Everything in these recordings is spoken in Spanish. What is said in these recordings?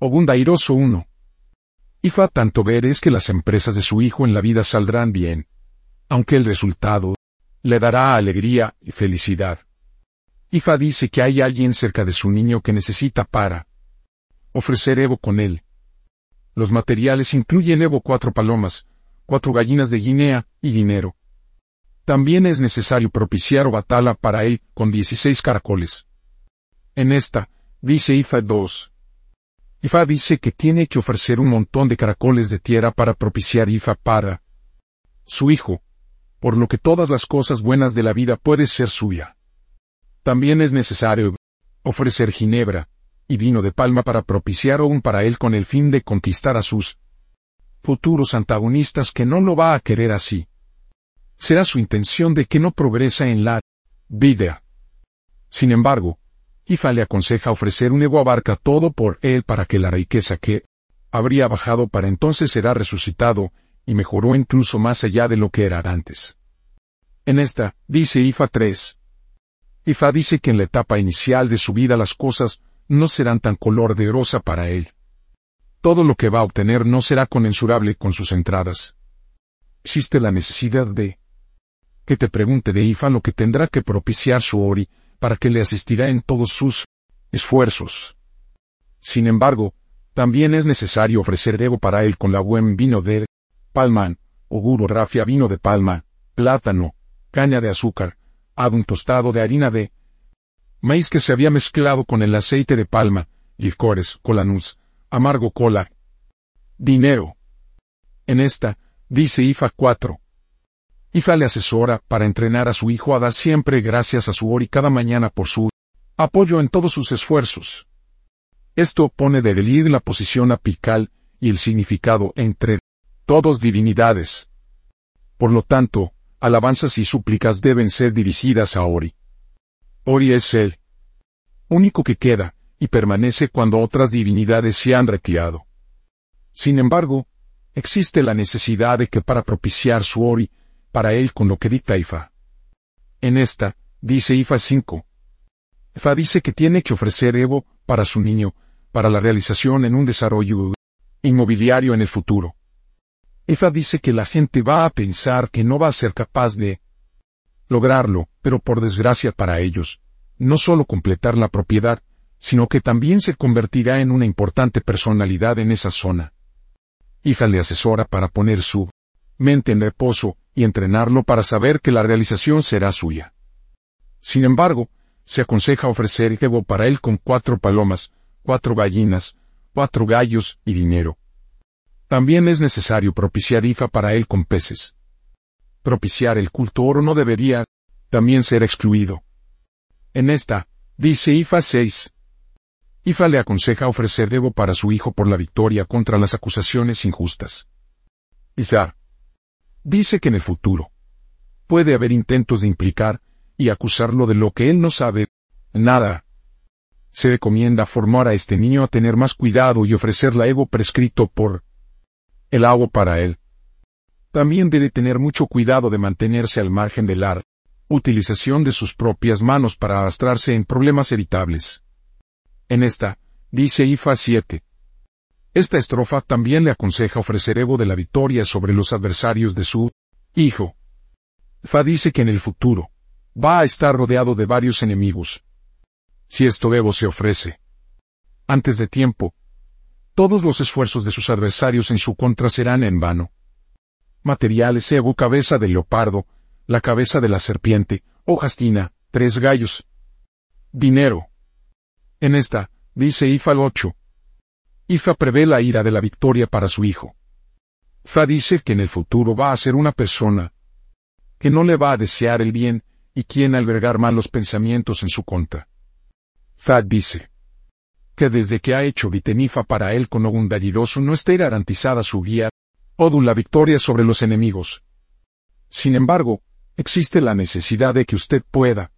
Ogunda Airoso 1. Ifa tanto ver es que las empresas de su hijo en la vida saldrán bien, aunque el resultado le dará alegría y felicidad. Ifa dice que hay alguien cerca de su niño que necesita para ofrecer Evo con él. Los materiales incluyen Evo cuatro palomas, cuatro gallinas de Guinea y dinero. También es necesario propiciar o batala para él con 16 caracoles. En esta, dice Ifa 2. Ifa dice que tiene que ofrecer un montón de caracoles de tierra para propiciar Ifa para su hijo, por lo que todas las cosas buenas de la vida puede ser suya. También es necesario ofrecer ginebra y vino de palma para propiciar aún para él con el fin de conquistar a sus futuros antagonistas que no lo va a querer así será su intención de que no progresa en la vida. Sin embargo, Ifa le aconseja ofrecer un ego abarca todo por él para que la riqueza que habría bajado para entonces será resucitado, y mejoró incluso más allá de lo que era antes. En esta, dice Ifa 3. Ifa dice que en la etapa inicial de su vida las cosas no serán tan color de rosa para él. Todo lo que va a obtener no será conmensurable con sus entradas. Existe la necesidad de que te pregunte de Ifa lo que tendrá que propiciar su Ori, para que le asistirá en todos sus esfuerzos. Sin embargo, también es necesario ofrecer Evo para él con la buen vino de palman, oguro rafia vino de palma, plátano, caña de azúcar, un tostado de harina de maíz que se había mezclado con el aceite de palma, licores, colanus, amargo cola, dinero. En esta, dice Ifa 4, Ifa le asesora para entrenar a su hijo a dar siempre gracias a su Ori cada mañana por su apoyo en todos sus esfuerzos. Esto pone de relieve la posición apical y el significado entre todos divinidades. Por lo tanto, alabanzas y súplicas deben ser dirigidas a Ori. Ori es el único que queda, y permanece cuando otras divinidades se han retirado. Sin embargo, existe la necesidad de que para propiciar su Ori, para él con lo que dicta Ifa. En esta, dice Ifa 5. Ifa dice que tiene que ofrecer Evo para su niño, para la realización en un desarrollo inmobiliario en el futuro. Ifa dice que la gente va a pensar que no va a ser capaz de lograrlo, pero por desgracia para ellos, no solo completar la propiedad, sino que también se convertirá en una importante personalidad en esa zona. Ifa le asesora para poner su mente en reposo y entrenarlo para saber que la realización será suya. Sin embargo, se aconseja ofrecer Evo para él con cuatro palomas, cuatro gallinas, cuatro gallos y dinero. También es necesario propiciar Ifa para él con peces. Propiciar el culto oro no debería también ser excluido. En esta, dice Ifa 6. Ifa le aconseja ofrecer Evo para su hijo por la victoria contra las acusaciones injustas. Izar, Dice que en el futuro puede haber intentos de implicar y acusarlo de lo que él no sabe nada. Se recomienda formar a este niño a tener más cuidado y ofrecer la ego prescrito por el agua para él. También debe tener mucho cuidado de mantenerse al margen del ar, utilización de sus propias manos para arrastrarse en problemas evitables. En esta, dice Ifa 7, esta estrofa también le aconseja ofrecer Evo de la victoria sobre los adversarios de su hijo. Fa dice que en el futuro va a estar rodeado de varios enemigos. Si esto Evo se ofrece antes de tiempo, todos los esfuerzos de sus adversarios en su contra serán en vano. Materiales Evo cabeza de leopardo, la cabeza de la serpiente, hojastina, tres gallos. Dinero. En esta, dice Ifal 8, Ifa prevé la ira de la victoria para su hijo. Fa dice que en el futuro va a ser una persona que no le va a desear el bien y quien albergar malos pensamientos en su contra. Fa dice que desde que ha hecho Vitenifa para él con Ogundalliroso no esté garantizada su guía, Odun la victoria sobre los enemigos. Sin embargo, existe la necesidad de que usted pueda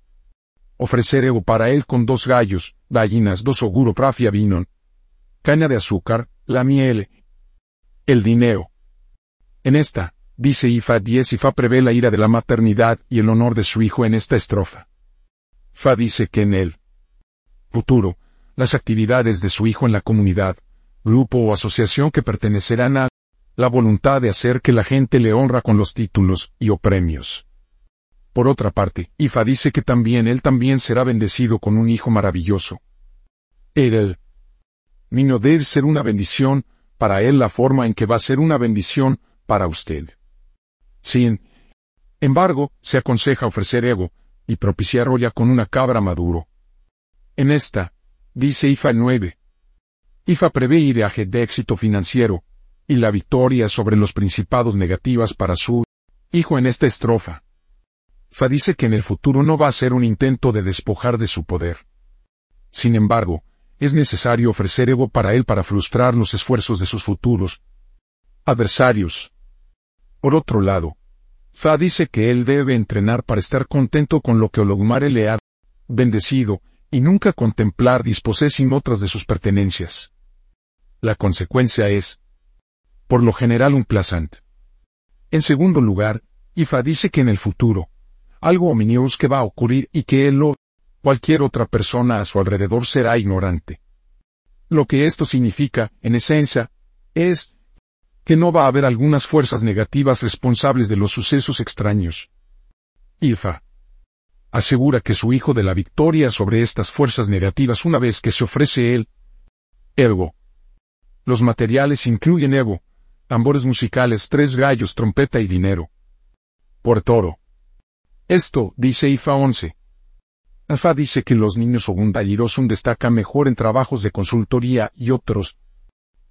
ofrecer Evo para él con dos gallos, gallinas, dos oguro prafia vinon, caña de azúcar, la miel, el dinero. En esta, dice Ifa 10 Ifa prevé la ira de la maternidad y el honor de su hijo en esta estrofa. Fa dice que en el futuro, las actividades de su hijo en la comunidad grupo o asociación que pertenecerán a la voluntad de hacer que la gente le honra con los títulos y o premios. Por otra parte, Ifa dice que también él también será bendecido con un hijo maravilloso. El niño debe ser una bendición, para él la forma en que va a ser una bendición para usted. Sin embargo, se aconseja ofrecer ego, y propiciar olla con una cabra maduro. En esta, dice IFA 9. IFA prevé ideaje de éxito financiero, y la victoria sobre los principados negativas para su hijo en esta estrofa. Fa dice que en el futuro no va a ser un intento de despojar de su poder. Sin embargo, es necesario ofrecer ego para él para frustrar los esfuerzos de sus futuros adversarios. Por otro lado, Fa dice que él debe entrenar para estar contento con lo que Ologmare le ha bendecido, y nunca contemplar sin otras de sus pertenencias. La consecuencia es, por lo general un plazant. En segundo lugar, Ifa dice que en el futuro, algo ominioso que va a ocurrir y que él o cualquier otra persona a su alrededor será ignorante. Lo que esto significa, en esencia, es que no va a haber algunas fuerzas negativas responsables de los sucesos extraños. Ifa asegura que su hijo de la victoria sobre estas fuerzas negativas una vez que se ofrece él. Ergo. Los materiales incluyen ego, tambores musicales, tres gallos, trompeta y dinero. Por toro. Esto, dice IFA 11. IFA dice que los niños Ogundayirosun destacan mejor en trabajos de consultoría y otros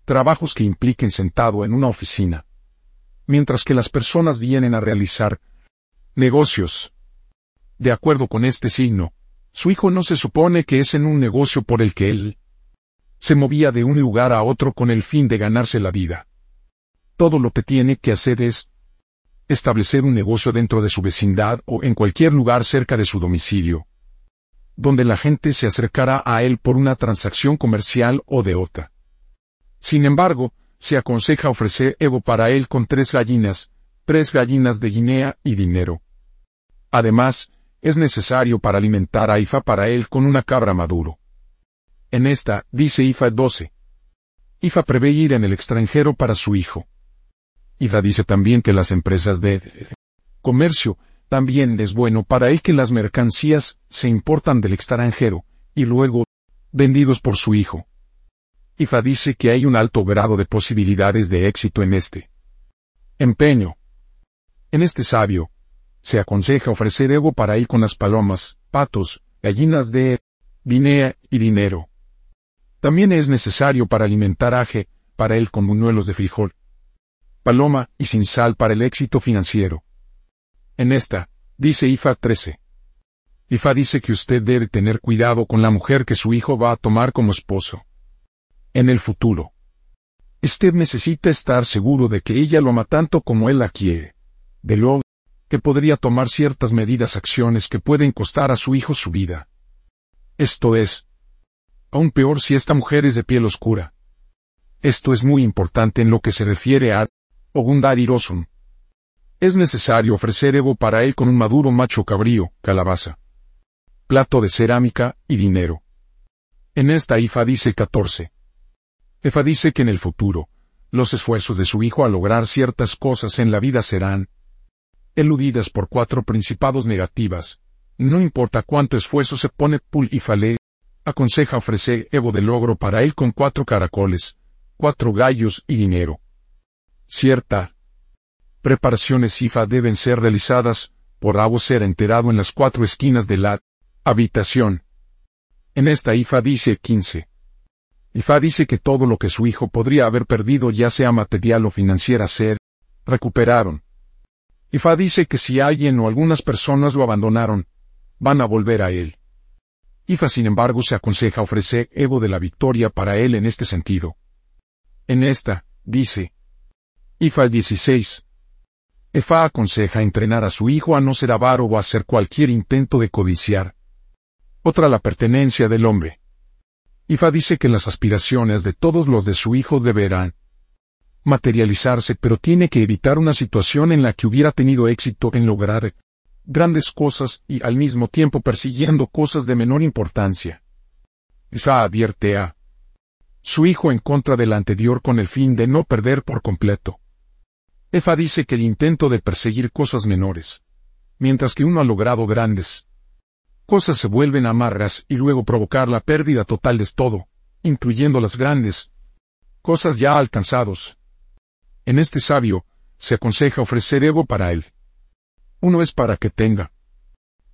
trabajos que impliquen sentado en una oficina. Mientras que las personas vienen a realizar negocios. De acuerdo con este signo, su hijo no se supone que es en un negocio por el que él se movía de un lugar a otro con el fin de ganarse la vida. Todo lo que tiene que hacer es establecer un negocio dentro de su vecindad o en cualquier lugar cerca de su domicilio, donde la gente se acercará a él por una transacción comercial o de otra. Sin embargo, se aconseja ofrecer Evo para él con tres gallinas, tres gallinas de Guinea y dinero. Además, es necesario para alimentar a Ifa para él con una cabra maduro. En esta, dice Ifa 12. Ifa prevé ir en el extranjero para su hijo. Ifa dice también que las empresas de comercio también es bueno para él que las mercancías se importan del extranjero y luego vendidos por su hijo. Ifa dice que hay un alto grado de posibilidades de éxito en este empeño. En este sabio, se aconseja ofrecer ego para ir con las palomas, patos, gallinas de dinea y dinero. También es necesario para alimentar aje, para él con buñuelos de frijol, paloma y sin sal para el éxito financiero. En esta, dice IFA 13. IFA dice que usted debe tener cuidado con la mujer que su hijo va a tomar como esposo. En el futuro. Usted necesita estar seguro de que ella lo ama tanto como él la quiere. De lo que podría tomar ciertas medidas acciones que pueden costar a su hijo su vida. Esto es, aún peor si esta mujer es de piel oscura. Esto es muy importante en lo que se refiere a Ogundarirosun. Es necesario ofrecer ego para él con un maduro macho cabrío, calabaza, plato de cerámica y dinero. En esta IFA dice 14. IFA dice que en el futuro, los esfuerzos de su hijo a lograr ciertas cosas en la vida serán eludidas por cuatro principados negativas. No importa cuánto esfuerzo se pone Pul y Fale, aconseja ofrecer Evo de logro para él con cuatro caracoles, cuatro gallos y dinero cierta. Preparaciones IFA deben ser realizadas, por abo ser enterado en las cuatro esquinas de la habitación. En esta IFA dice 15. IFA dice que todo lo que su hijo podría haber perdido ya sea material o financiera ser, recuperaron. IFA dice que si alguien o algunas personas lo abandonaron, van a volver a él. IFA sin embargo se aconseja ofrecer Evo de la victoria para él en este sentido. En esta, dice, IFA 16. EFA aconseja entrenar a su hijo a no ser avaro o hacer cualquier intento de codiciar. Otra la pertenencia del hombre. IFA dice que las aspiraciones de todos los de su hijo deberán materializarse, pero tiene que evitar una situación en la que hubiera tenido éxito en lograr grandes cosas y al mismo tiempo persiguiendo cosas de menor importancia. IFA advierte a su hijo en contra del anterior con el fin de no perder por completo. Efa dice que el intento de perseguir cosas menores, mientras que uno ha logrado grandes cosas se vuelven amargas y luego provocar la pérdida total de todo, incluyendo las grandes cosas ya alcanzados. En este sabio, se aconseja ofrecer ego para él. Uno es para que tenga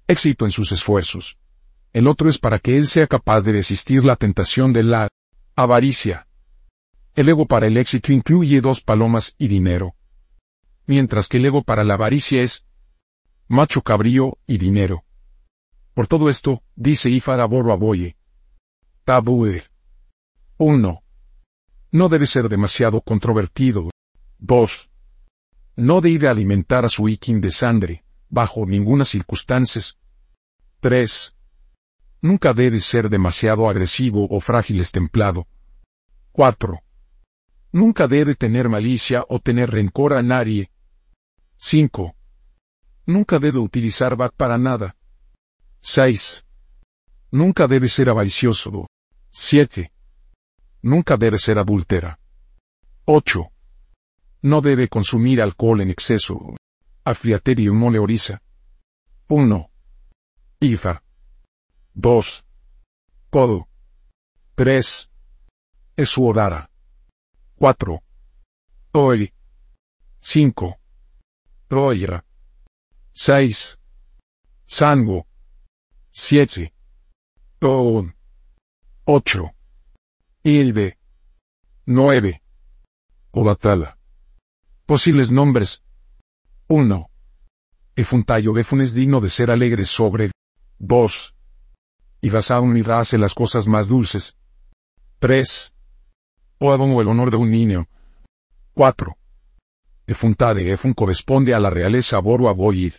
éxito en sus esfuerzos. El otro es para que él sea capaz de resistir la tentación de la avaricia. El ego para el éxito incluye dos palomas y dinero. Mientras que el ego para la avaricia es macho cabrío y dinero. Por todo esto, dice Ifara Boro Aboye. Tabue. 1. No debe ser demasiado controvertido. 2. No debe alimentar a su ikin de sangre, bajo ninguna circunstancia. 3. Nunca debe ser demasiado agresivo o frágil estemplado. 4. Nunca debe tener malicia o tener rencor a nadie. 5. Nunca debe utilizar bat para nada. 6. Nunca debe ser avaricioso. 7. Nunca debe ser adúltera. 8. No debe consumir alcohol en exceso. Afriaterio no le oriza. 1. Ifa. 2. Kodo. 3. Esuodara. 4. Oi. 5. Roira. 6. Sango. 7. Toon. 8. Ilbe. 9. Obatala. Posibles nombres. 1. Efuntayo Befun es digno de ser alegre sobre. 2. Y Rasaun y hace las cosas más dulces. 3. Oadon o el honor de un niño. 4. Efuntade Efun corresponde a la realeza Boru Aboyid.